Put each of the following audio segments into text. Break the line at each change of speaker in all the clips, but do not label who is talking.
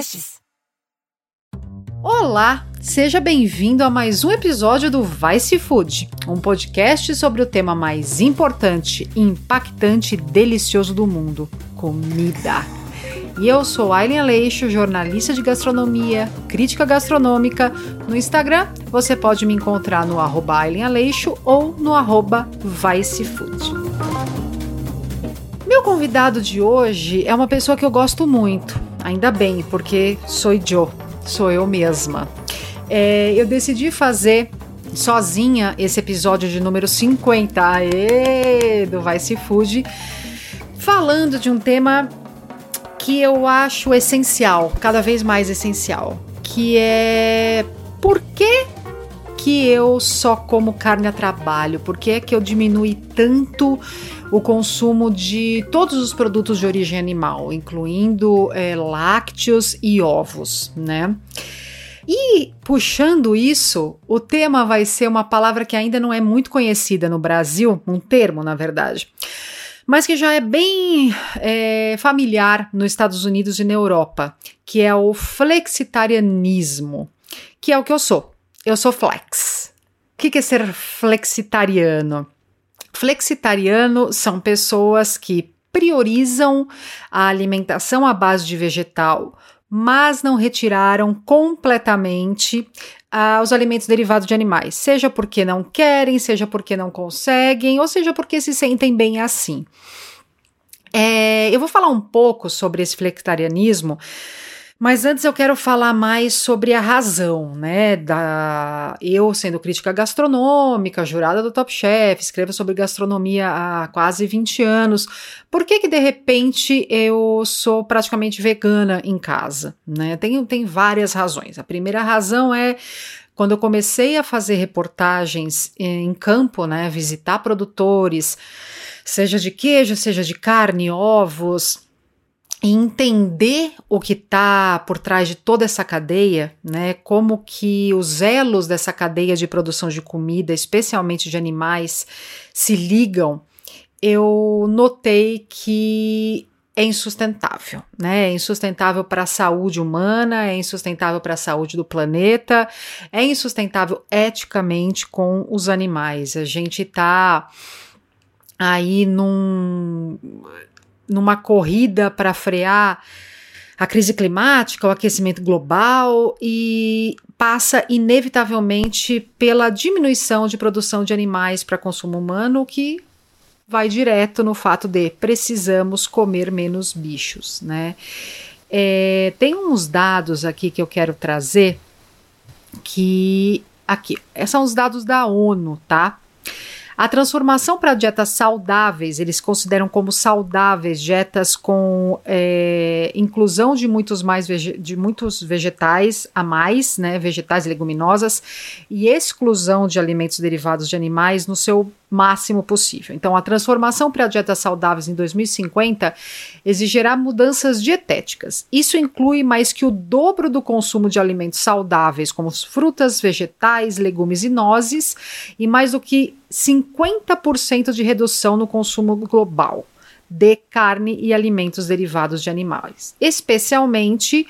podcasts.
Olá, seja bem-vindo a mais um episódio do Vice Food, um podcast sobre o tema mais importante, impactante e delicioso do mundo: comida. E eu sou Aileen Aleixo, jornalista de gastronomia, crítica gastronômica. No Instagram, você pode me encontrar no arroba Aileen Aleixo ou no arroba Vicefood. Meu convidado de hoje é uma pessoa que eu gosto muito, ainda bem, porque sou Joe sou eu mesma. É, eu decidi fazer sozinha esse episódio de número 50 aê, do Vice Food, falando de um tema que eu acho essencial, cada vez mais essencial, que é por que que eu só como carne a trabalho? Por que é que eu diminui tanto o consumo de todos os produtos de origem animal, incluindo é, lácteos e ovos, né? E puxando isso, o tema vai ser uma palavra que ainda não é muito conhecida no Brasil, um termo, na verdade, mas que já é bem é, familiar nos Estados Unidos e na Europa, que é o flexitarianismo, que é o que eu sou. Eu sou flex. O que, é ser flexitariano? Flexitariano são pessoas que priorizam a alimentação à base de vegetal, mas não retiraram completamente uh, os alimentos derivados de animais, seja porque não querem, seja porque não conseguem, ou seja porque se sentem bem assim. É, eu vou falar um pouco sobre esse flexitarianismo mas antes eu quero falar mais sobre a razão, né? Da eu sendo crítica gastronômica, jurada do Top Chef, escrevo sobre gastronomia há quase 20 anos. Por que que de repente eu sou praticamente vegana em casa, né? Tem, tem várias razões. A primeira razão é quando eu comecei a fazer reportagens em campo, né, visitar produtores, seja de queijo, seja de carne, ovos, e entender o que está por trás de toda essa cadeia, né? Como que os elos dessa cadeia de produção de comida, especialmente de animais, se ligam, eu notei que é insustentável, né? É insustentável para a saúde humana, é insustentável para a saúde do planeta, é insustentável eticamente com os animais. A gente está aí num numa corrida para frear a crise climática, o aquecimento global e passa inevitavelmente pela diminuição de produção de animais para consumo humano, que vai direto no fato de precisamos comer menos bichos, né? É, tem uns dados aqui que eu quero trazer que aqui são os dados da ONU, tá? A transformação para dietas saudáveis, eles consideram como saudáveis dietas com é, inclusão de muitos mais de muitos vegetais a mais, né, vegetais leguminosas, e exclusão de alimentos derivados de animais no seu máximo possível. Então, a transformação para dietas saudáveis em 2050 exigirá mudanças dietéticas. Isso inclui mais que o dobro do consumo de alimentos saudáveis, como frutas, vegetais, legumes e nozes, e mais do que 50% de redução no consumo global de carne e alimentos derivados de animais, especialmente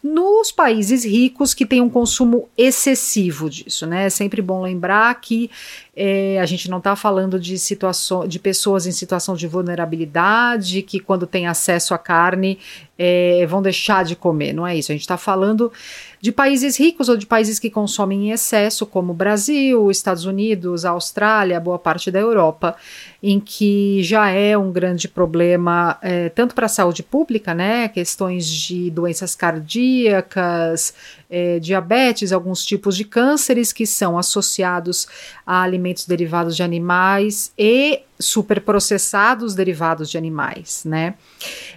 nos países ricos que têm um consumo excessivo disso, né? É sempre bom lembrar que é, a gente não está falando de situações de pessoas em situação de vulnerabilidade que quando tem acesso à carne é, vão deixar de comer, não é isso? A gente está falando de países ricos ou de países que consomem em excesso, como o Brasil, Estados Unidos, Austrália, boa parte da Europa, em que já é um grande problema é, tanto para a saúde pública, né? Questões de doenças cardíacas, é, diabetes, alguns tipos de cânceres que são associados a alimentos derivados de animais e superprocessados derivados de animais, né?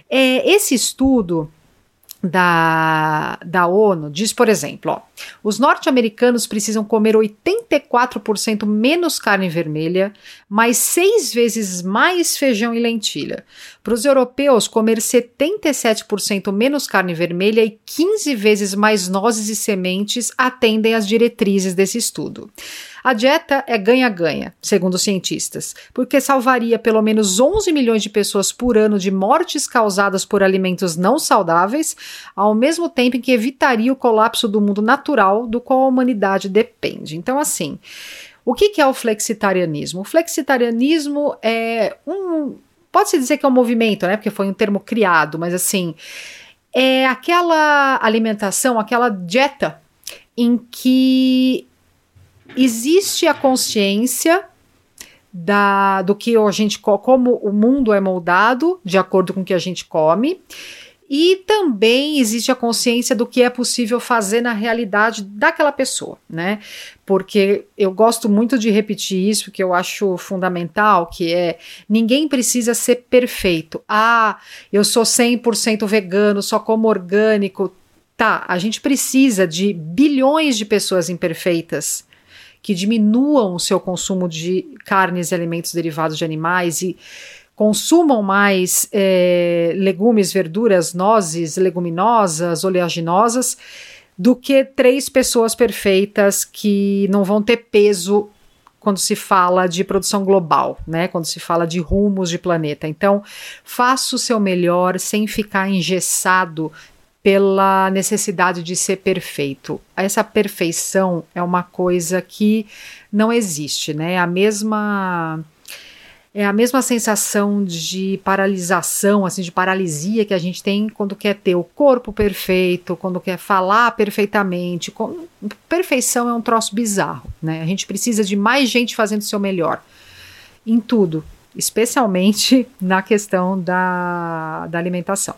É, esse estudo da, da ONU diz, por exemplo, ó, os norte-americanos precisam comer 84% menos carne vermelha, mais seis vezes mais feijão e lentilha. Para os europeus, comer 77% menos carne vermelha e 15 vezes mais nozes e sementes atendem às diretrizes desse estudo. A dieta é ganha-ganha, segundo os cientistas, porque salvaria pelo menos 11 milhões de pessoas por ano de mortes causadas por alimentos não saudáveis, ao mesmo tempo em que evitaria o colapso do mundo natural do qual a humanidade depende. Então, assim, o que, que é o flexitarianismo? O flexitarianismo é um. Pode-se dizer que é um movimento, né? Porque foi um termo criado, mas assim. É aquela alimentação, aquela dieta em que existe a consciência da, do que a gente como o mundo é moldado de acordo com o que a gente come e também existe a consciência do que é possível fazer na realidade daquela pessoa, né? Porque eu gosto muito de repetir isso, que eu acho fundamental, que é ninguém precisa ser perfeito. Ah, eu sou 100% vegano, só como orgânico. Tá, a gente precisa de bilhões de pessoas imperfeitas que diminuam o seu consumo de carnes e alimentos derivados de animais e consumam mais é, legumes, verduras, nozes, leguminosas, oleaginosas, do que três pessoas perfeitas que não vão ter peso quando se fala de produção global, né? Quando se fala de rumos de planeta. Então, faça o seu melhor sem ficar engessado pela necessidade de ser perfeito. Essa perfeição é uma coisa que não existe, né? A mesma é a mesma sensação de paralisação, assim, de paralisia que a gente tem quando quer ter o corpo perfeito, quando quer falar perfeitamente. Com... Perfeição é um troço bizarro, né? A gente precisa de mais gente fazendo o seu melhor em tudo, especialmente na questão da, da alimentação.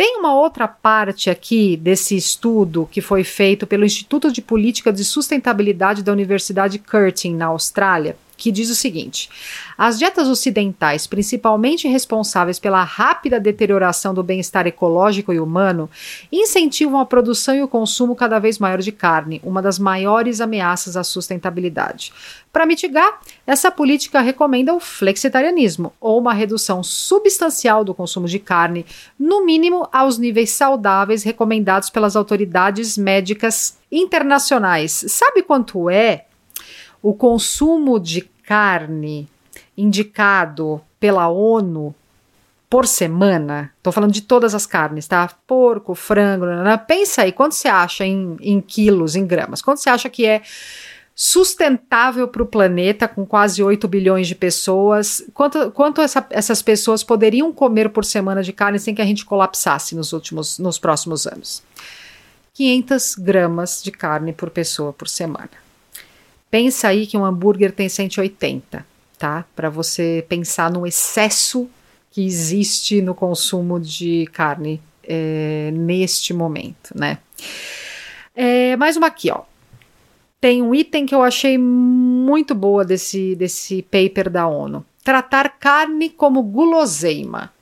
Tem uma outra parte aqui desse estudo que foi feito pelo Instituto de Política de Sustentabilidade da Universidade Curtin, na Austrália, que diz o seguinte: as dietas ocidentais, principalmente responsáveis pela rápida deterioração do bem-estar ecológico e humano, incentivam a produção e o consumo cada vez maior de carne, uma das maiores ameaças à sustentabilidade. Para mitigar, essa política recomenda o flexitarianismo, ou uma redução substancial do consumo de carne, no mínimo aos níveis saudáveis recomendados pelas autoridades médicas internacionais. Sabe quanto é o consumo de carne indicado pela ONU por semana, estou falando de todas as carnes, tá? Porco, frango, nanana. pensa aí, quanto você acha em, em quilos, em gramas? Quanto você acha que é sustentável para o planeta, com quase 8 bilhões de pessoas? Quanto, quanto essa, essas pessoas poderiam comer por semana de carne sem que a gente colapsasse nos, últimos, nos próximos anos? 500 gramas de carne por pessoa por semana. Pensa aí que um hambúrguer tem 180, tá? Para você pensar no excesso que existe no consumo de carne é, neste momento, né? É, mais uma aqui, ó. Tem um item que eu achei muito boa desse, desse paper da ONU. Tratar carne como guloseima.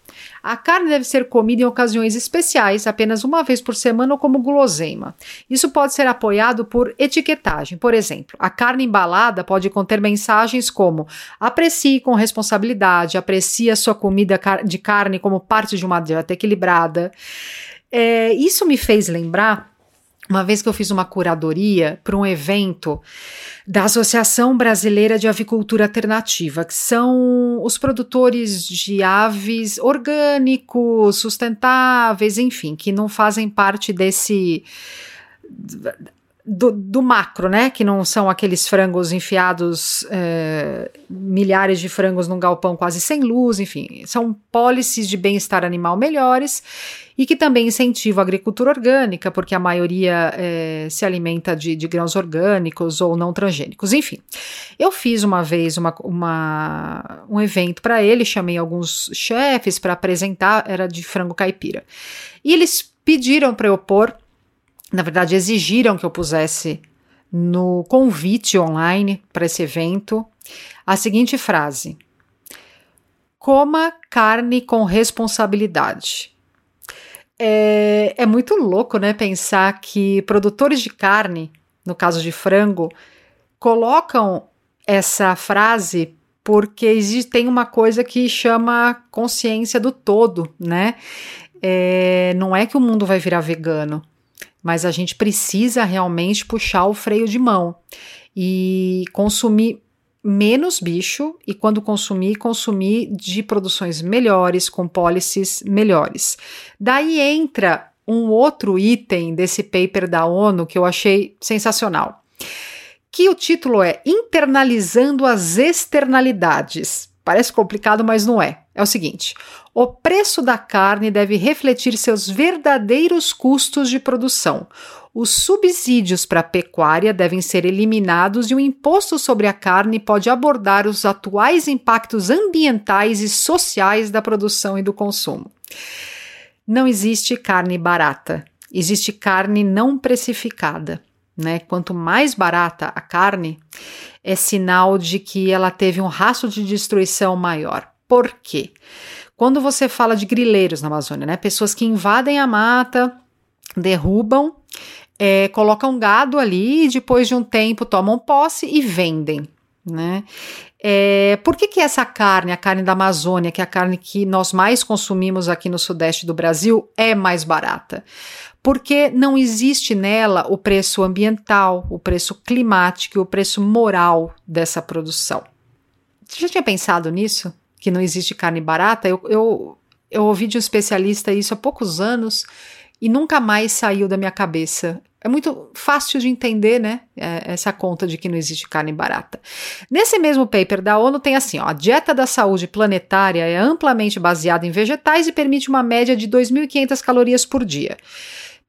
A carne deve ser comida em ocasiões especiais, apenas uma vez por semana ou como guloseima. Isso pode ser apoiado por etiquetagem. Por exemplo, a carne embalada pode conter mensagens como: aprecie com responsabilidade, aprecie a sua comida de carne como parte de uma dieta equilibrada. É, isso me fez lembrar uma vez que eu fiz uma curadoria para um evento da Associação Brasileira de Avicultura Alternativa, que são os produtores de aves orgânicos, sustentáveis, enfim, que não fazem parte desse do, do, macro, né? Que não são aqueles frangos enfiados, é, milhares de frangos num galpão quase sem luz, enfim, são policies de bem-estar animal melhores e que também incentivam a agricultura orgânica, porque a maioria é, se alimenta de, de, grãos orgânicos ou não transgênicos. Enfim, eu fiz uma vez uma, uma um evento para ele, chamei alguns chefes para apresentar, era de frango caipira. E eles pediram para eu pôr na verdade, exigiram que eu pusesse no convite online para esse evento a seguinte frase: Coma carne com responsabilidade. É, é muito louco, né? Pensar que produtores de carne, no caso de frango, colocam essa frase porque existe, tem uma coisa que chama consciência do todo, né? É, não é que o mundo vai virar vegano, mas a gente precisa realmente puxar o freio de mão. e consumir menos bicho e quando consumir, consumir de produções melhores, com policies melhores. Daí entra um outro item desse paper da ONU que eu achei sensacional. Que o título é Internalizando as externalidades. Parece complicado, mas não é. É o seguinte: o preço da carne deve refletir seus verdadeiros custos de produção. Os subsídios para a pecuária devem ser eliminados e o imposto sobre a carne pode abordar os atuais impactos ambientais e sociais da produção e do consumo. Não existe carne barata, existe carne não precificada. Né? Quanto mais barata a carne, é sinal de que ela teve um rastro de destruição maior. Por quê? Quando você fala de grileiros na Amazônia, né? pessoas que invadem a mata, derrubam, é, colocam gado ali e depois de um tempo tomam posse e vendem. Né? É, por que, que essa carne, a carne da Amazônia, que é a carne que nós mais consumimos aqui no sudeste do Brasil, é mais barata? Porque não existe nela o preço ambiental, o preço climático e o preço moral dessa produção. Você já tinha pensado nisso? Que não existe carne barata? Eu, eu, eu ouvi de um especialista isso há poucos anos e nunca mais saiu da minha cabeça. É muito fácil de entender, né? É, essa conta de que não existe carne barata. Nesse mesmo paper da ONU tem assim: ó, a dieta da saúde planetária é amplamente baseada em vegetais e permite uma média de 2.500 calorias por dia.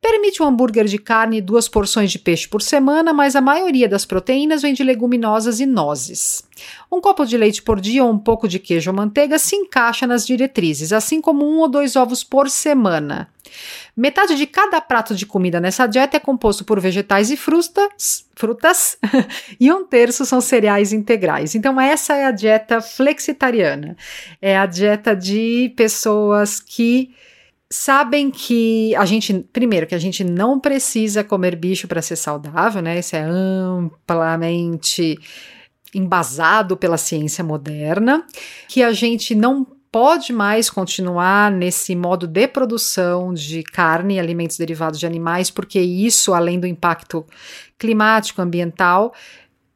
Permite um hambúrguer de carne e duas porções de peixe por semana, mas a maioria das proteínas vem de leguminosas e nozes. Um copo de leite por dia ou um pouco de queijo ou manteiga se encaixa nas diretrizes, assim como um ou dois ovos por semana. Metade de cada prato de comida nessa dieta é composto por vegetais e frutas, frutas e um terço são cereais integrais. Então, essa é a dieta flexitariana. É a dieta de pessoas que sabem que a gente, primeiro, que a gente não precisa comer bicho para ser saudável, né? Isso é amplamente embasado pela ciência moderna, que a gente não pode mais continuar nesse modo de produção de carne e alimentos derivados de animais, porque isso, além do impacto climático, ambiental,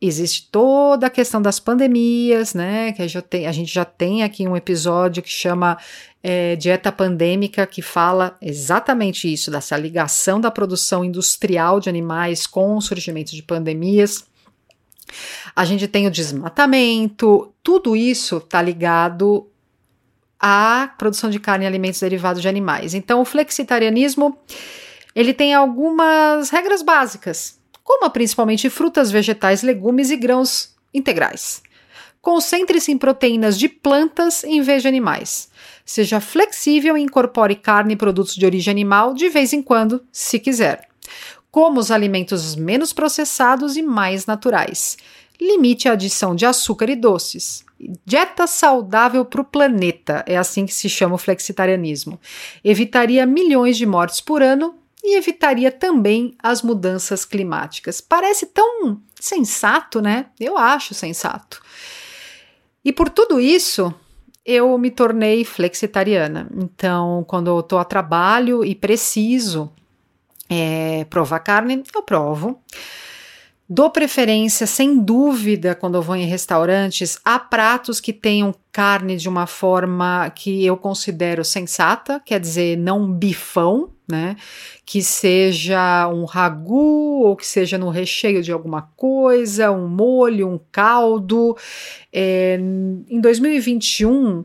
existe toda a questão das pandemias, né? Que a gente, já tem aqui um episódio que chama é, Dieta Pandêmica, que fala exatamente isso, dessa ligação da produção industrial de animais com o surgimento de pandemias. A gente tem o desmatamento, tudo isso está ligado à produção de carne e alimentos derivados de animais. Então, o flexitarianismo ele tem algumas regras básicas Coma principalmente frutas, vegetais, legumes e grãos integrais. Concentre-se em proteínas de plantas em vez de animais. Seja flexível e incorpore carne e produtos de origem animal de vez em quando, se quiser. Coma os alimentos menos processados e mais naturais. Limite a adição de açúcar e doces. Dieta saudável para o planeta, é assim que se chama o flexitarianismo. Evitaria milhões de mortes por ano e evitaria também as mudanças climáticas. Parece tão sensato, né? Eu acho sensato. E por tudo isso, eu me tornei flexitariana. Então, quando eu estou a trabalho e preciso é, provar carne, eu provo. Dou preferência, sem dúvida, quando eu vou em restaurantes, a pratos que tenham carne de uma forma que eu considero sensata, quer dizer, não bifão, né? Que seja um ragu ou que seja no recheio de alguma coisa, um molho, um caldo. É, em 2021,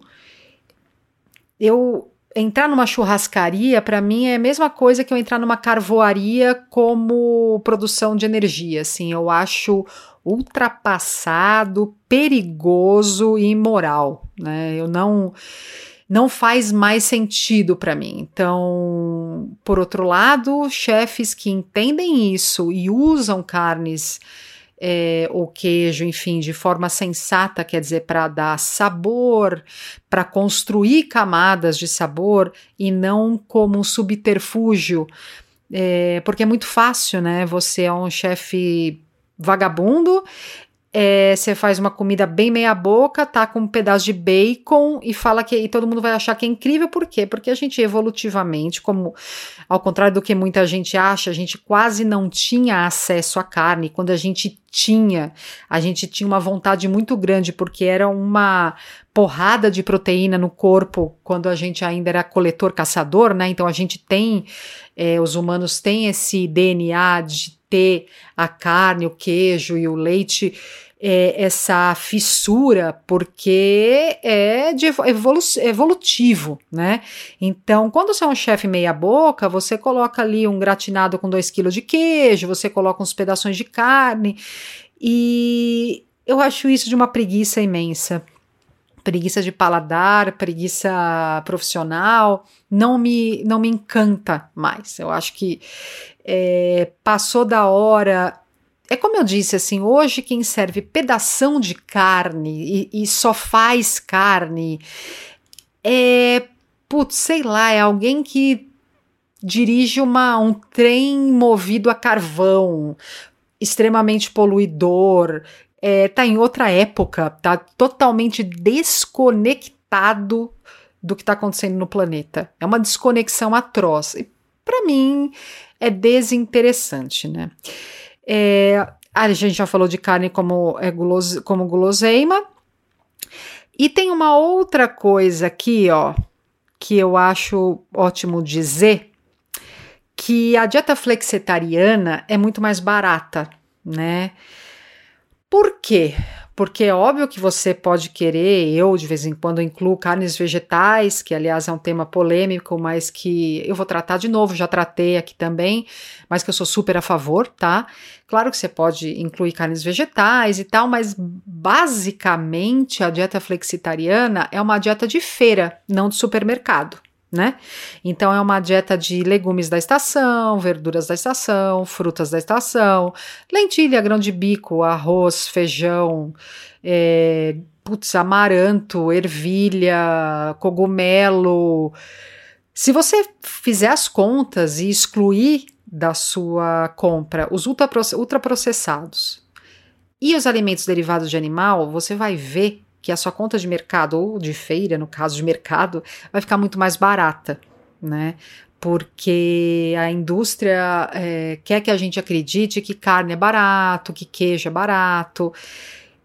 eu entrar numa churrascaria, para mim, é a mesma coisa que eu entrar numa carvoaria como produção de energia. Assim, eu acho ultrapassado, perigoso e imoral. Né? Eu não não faz mais sentido para mim. Então, por outro lado, chefes que entendem isso e usam carnes é, ou queijo, enfim, de forma sensata, quer dizer, para dar sabor, para construir camadas de sabor e não como um subterfúgio, é, porque é muito fácil, né? Você é um chefe vagabundo é, você faz uma comida bem meia boca, tá com um pedaço de bacon e fala que e todo mundo vai achar que é incrível, por quê? Porque a gente evolutivamente, como ao contrário do que muita gente acha, a gente quase não tinha acesso à carne. Quando a gente tinha, a gente tinha uma vontade muito grande, porque era uma porrada de proteína no corpo quando a gente ainda era coletor-caçador, né? Então a gente tem, é, os humanos têm esse DNA de ter a carne, o queijo e o leite é, essa fissura, porque é de evolu evolutivo, né? Então, quando você é um chefe meia-boca, você coloca ali um gratinado com 2 kg de queijo, você coloca uns pedaços de carne, e eu acho isso de uma preguiça imensa. Preguiça de paladar, preguiça profissional, não me, não me encanta mais. Eu acho que é, passou da hora. É como eu disse, assim, hoje quem serve pedação de carne e, e só faz carne é, putz, sei lá, é alguém que dirige uma, um trem movido a carvão, extremamente poluidor, é, tá em outra época, tá totalmente desconectado do que está acontecendo no planeta. É uma desconexão atroz. Para mim é desinteressante, né? É, a gente já falou de carne como, é gulose, como guloseima. E tem uma outra coisa aqui, ó, que eu acho ótimo dizer, que a dieta flexitariana é muito mais barata, né? Por quê? Porque é óbvio que você pode querer, eu de vez em quando incluo carnes vegetais, que aliás é um tema polêmico, mas que eu vou tratar de novo, já tratei aqui também, mas que eu sou super a favor, tá? Claro que você pode incluir carnes vegetais e tal, mas basicamente a dieta flexitariana é uma dieta de feira, não de supermercado né? Então é uma dieta de legumes da estação, verduras da estação, frutas da estação, lentilha, grão de bico, arroz, feijão, é, putz, amaranto, ervilha, cogumelo. Se você fizer as contas e excluir da sua compra os ultraprocessados e os alimentos derivados de animal, você vai ver que a sua conta de mercado, ou de feira, no caso de mercado, vai ficar muito mais barata, né? Porque a indústria é, quer que a gente acredite que carne é barato, que queijo é barato.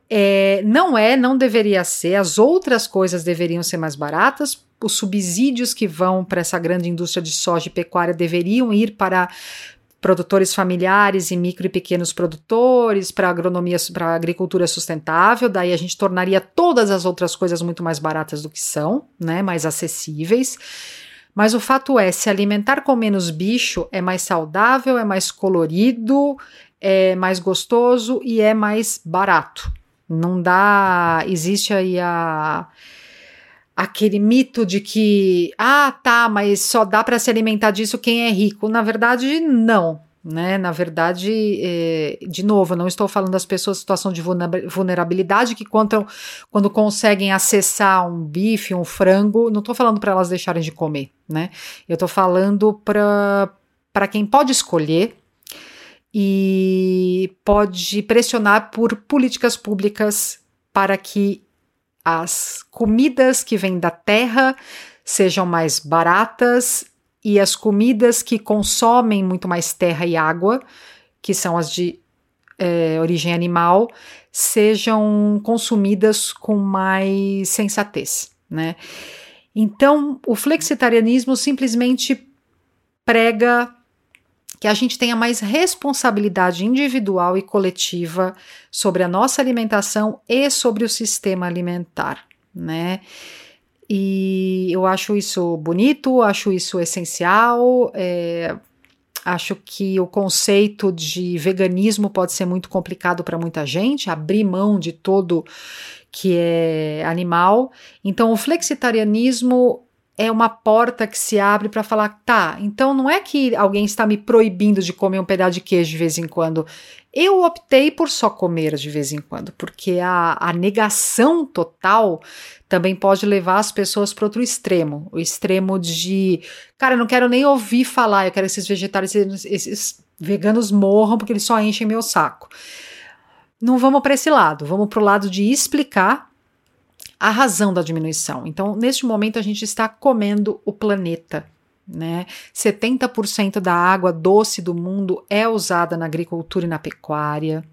É, não é, não deveria ser. As outras coisas deveriam ser mais baratas. Os subsídios que vão para essa grande indústria de soja e pecuária deveriam ir para produtores familiares e micro e pequenos produtores, para agronomia, para agricultura sustentável, daí a gente tornaria todas as outras coisas muito mais baratas do que são, né, mais acessíveis. Mas o fato é, se alimentar com menos bicho é mais saudável, é mais colorido, é mais gostoso e é mais barato. Não dá, existe aí a aquele mito de que, ah, tá, mas só dá para se alimentar disso quem é rico. Na verdade, não. Né? Na verdade, é, de novo, não estou falando das pessoas em situação de vulnerabilidade que quando, quando conseguem acessar um bife, um frango, não estou falando para elas deixarem de comer, né? Eu estou falando para quem pode escolher e pode pressionar por políticas públicas para que as comidas que vêm da terra sejam mais baratas e as comidas que consomem muito mais terra e água, que são as de é, origem animal, sejam consumidas com mais sensatez, né? Então, o flexitarianismo simplesmente prega que a gente tenha mais responsabilidade individual e coletiva sobre a nossa alimentação e sobre o sistema alimentar, né? E eu acho isso bonito, acho isso essencial. É, acho que o conceito de veganismo pode ser muito complicado para muita gente, abrir mão de todo que é animal. Então, o flexitarianismo é uma porta que se abre para falar, tá, então não é que alguém está me proibindo de comer um pedaço de queijo de vez em quando. Eu optei por só comer de vez em quando, porque a, a negação total também pode levar as pessoas para outro extremo. O extremo de, cara, eu não quero nem ouvir falar, eu quero que esses vegetais, esses veganos morram porque eles só enchem meu saco. não vamos para esse lado, vamos para o lado de explicar a razão da diminuição. Então, neste momento, a gente está comendo o planeta. Né? 70% da água doce do mundo é usada na agricultura e na pecuária.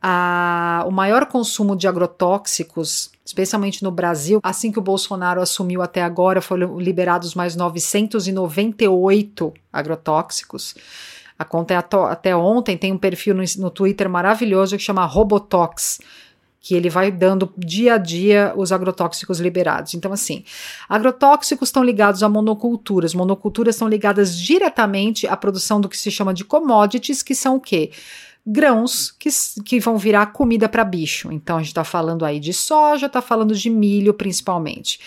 Ah, o maior consumo de agrotóxicos, especialmente no Brasil, assim que o Bolsonaro assumiu até agora, foram liberados mais 998 agrotóxicos. A conta é até ontem, tem um perfil no, no Twitter maravilhoso que chama Robotox, que ele vai dando dia a dia os agrotóxicos liberados. Então, assim, agrotóxicos estão ligados a monoculturas, monoculturas estão ligadas diretamente à produção do que se chama de commodities, que são o quê? grãos que, que vão virar comida para bicho. Então a gente está falando aí de soja, está falando de milho principalmente.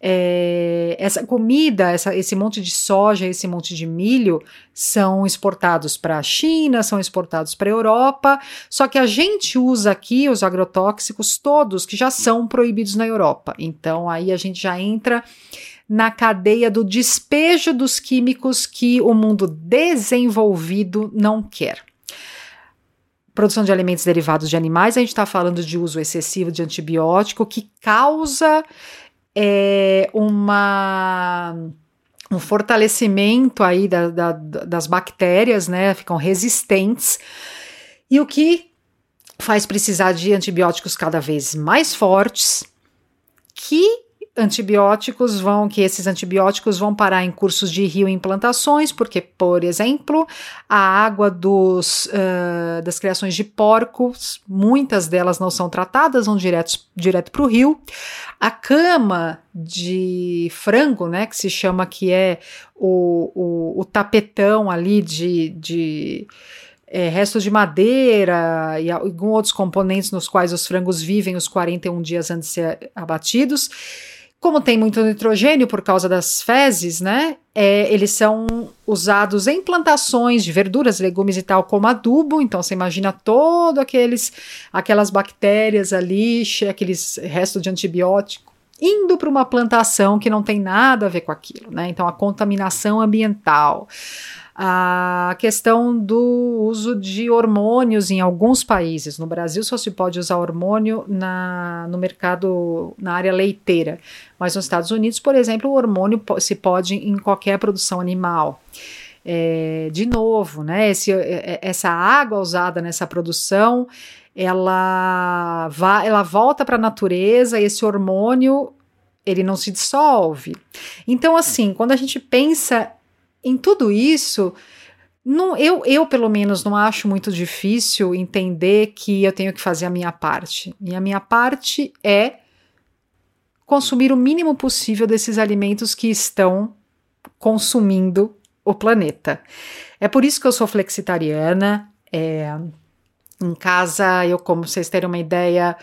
É, essa comida, essa, esse monte de soja, esse monte de milho são exportados para a China, são exportados para a Europa, só que a gente usa aqui os agrotóxicos todos que já são proibidos na Europa. Então aí a gente já entra na cadeia do despejo dos químicos que o mundo desenvolvido não quer produção de alimentos derivados de animais, a gente está falando de uso excessivo de antibiótico que causa é, uma um fortalecimento aí da, da, das bactérias, né? Ficam resistentes. E o que faz precisar de antibióticos cada vez mais fortes, que antibióticos vão, que esses antibióticos vão parar em cursos de rio e implantações, porque, por exemplo, a água dos, uh, das criações de porcos, muitas delas não são tratadas, vão direto, direto para o rio. A cama de frango, né, que se chama que é o, o, o tapetão ali de, de é, restos de madeira e alguns outros componentes nos quais os frangos vivem os 41 dias antes de ser abatidos como tem muito nitrogênio por causa das fezes, né? É, eles são usados em plantações de verduras, legumes e tal, como adubo. Então você imagina todo aqueles, aquelas bactérias ali, aqueles restos de antibiótico indo para uma plantação que não tem nada a ver com aquilo, né? Então a contaminação ambiental a questão do uso de hormônios em alguns países. No Brasil só se pode usar hormônio na, no mercado, na área leiteira, mas nos Estados Unidos, por exemplo, o hormônio se pode em qualquer produção animal. É, de novo, né, esse, é, é, essa água usada nessa produção, ela, vai, ela volta para a natureza, esse hormônio ele não se dissolve. Então, assim, quando a gente pensa em tudo isso, não, eu, eu, pelo menos, não acho muito difícil entender que eu tenho que fazer a minha parte. E a minha parte é consumir o mínimo possível desses alimentos que estão consumindo o planeta. É por isso que eu sou flexitariana. É, em casa, eu, como vocês terem uma ideia,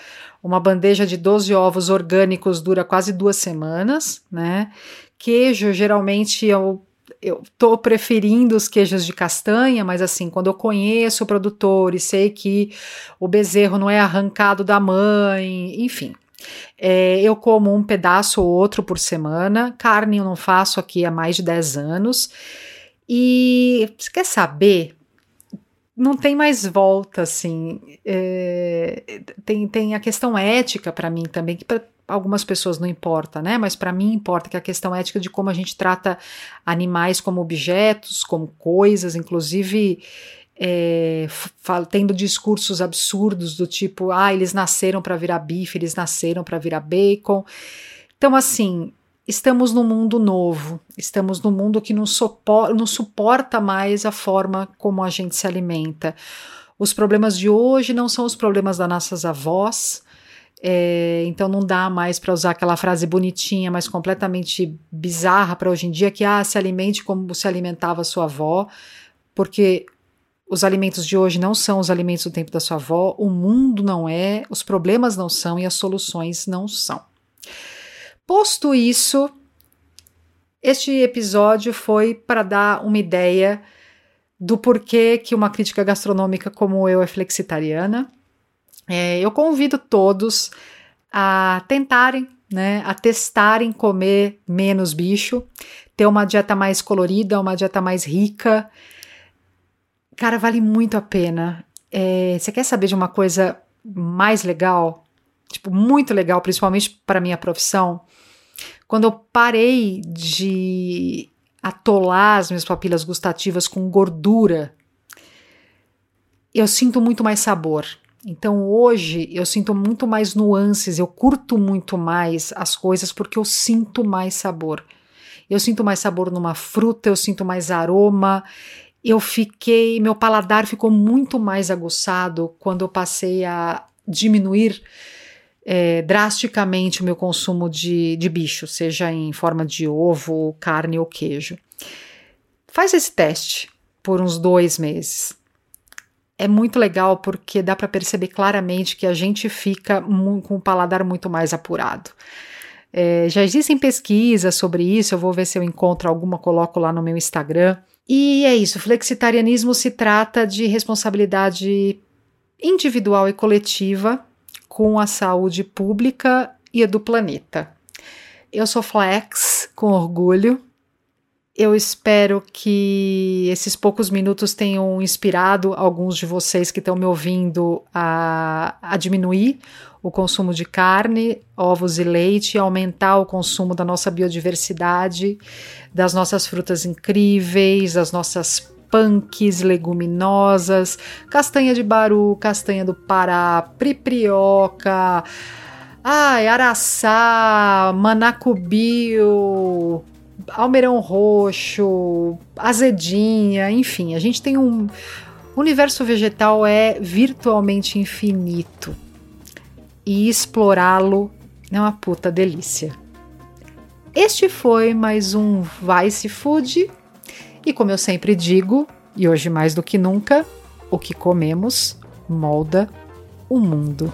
uma bandeja de 12 ovos orgânicos dura quase duas semanas, né? Queijo, geralmente, eu eu tô preferindo os queijos de castanha, mas assim, quando eu conheço o produtor e sei que o bezerro não é arrancado da mãe, enfim. É, eu como um pedaço ou outro por semana. Carne eu não faço aqui há mais de 10 anos. E você quer saber? Não tem mais volta, assim. É, tem, tem a questão ética para mim também, que pra, algumas pessoas não importa, né? Mas para mim importa que a questão ética de como a gente trata animais como objetos, como coisas, inclusive é, tendo discursos absurdos do tipo, ah, eles nasceram para virar bife, eles nasceram para virar bacon. Então, assim, estamos num mundo novo, estamos num mundo que não, não suporta mais a forma como a gente se alimenta. Os problemas de hoje não são os problemas das nossas avós, é, então não dá mais para usar aquela frase bonitinha, mas completamente bizarra para hoje em dia, que ah, se alimente como se alimentava sua avó, porque os alimentos de hoje não são os alimentos do tempo da sua avó, o mundo não é, os problemas não são e as soluções não são. Posto isso, este episódio foi para dar uma ideia do porquê que uma crítica gastronômica como eu é flexitariana é, eu convido todos a tentarem, né, a testarem comer menos bicho, ter uma dieta mais colorida, uma dieta mais rica. Cara, vale muito a pena. É, você quer saber de uma coisa mais legal, tipo, muito legal, principalmente para minha profissão, quando eu parei de atolar as minhas papilas gustativas com gordura, eu sinto muito mais sabor. Então hoje eu sinto muito mais nuances, eu curto muito mais as coisas porque eu sinto mais sabor. Eu sinto mais sabor numa fruta, eu sinto mais aroma. Eu fiquei, meu paladar ficou muito mais aguçado quando eu passei a diminuir é, drasticamente o meu consumo de, de bicho, seja em forma de ovo, carne ou queijo. Faz esse teste por uns dois meses é muito legal porque dá para perceber claramente que a gente fica com o paladar muito mais apurado. É, já existem pesquisas sobre isso, eu vou ver se eu encontro alguma, coloco lá no meu Instagram. E é isso, flexitarianismo se trata de responsabilidade individual e coletiva com a saúde pública e a do planeta. Eu sou flex com orgulho eu espero que esses poucos minutos tenham inspirado alguns de vocês que estão me ouvindo a, a diminuir o consumo de carne, ovos e leite, aumentar o consumo da nossa biodiversidade, das nossas frutas incríveis, das nossas punks leguminosas, castanha de baru, castanha do Pará, priprioca, ai, araçá, manacubio, almeirão roxo, azedinha, enfim, a gente tem um. O universo vegetal é virtualmente infinito e explorá-lo é uma puta delícia. Este foi mais um Vice Food e, como eu sempre digo, e hoje mais do que nunca, o que comemos molda o mundo.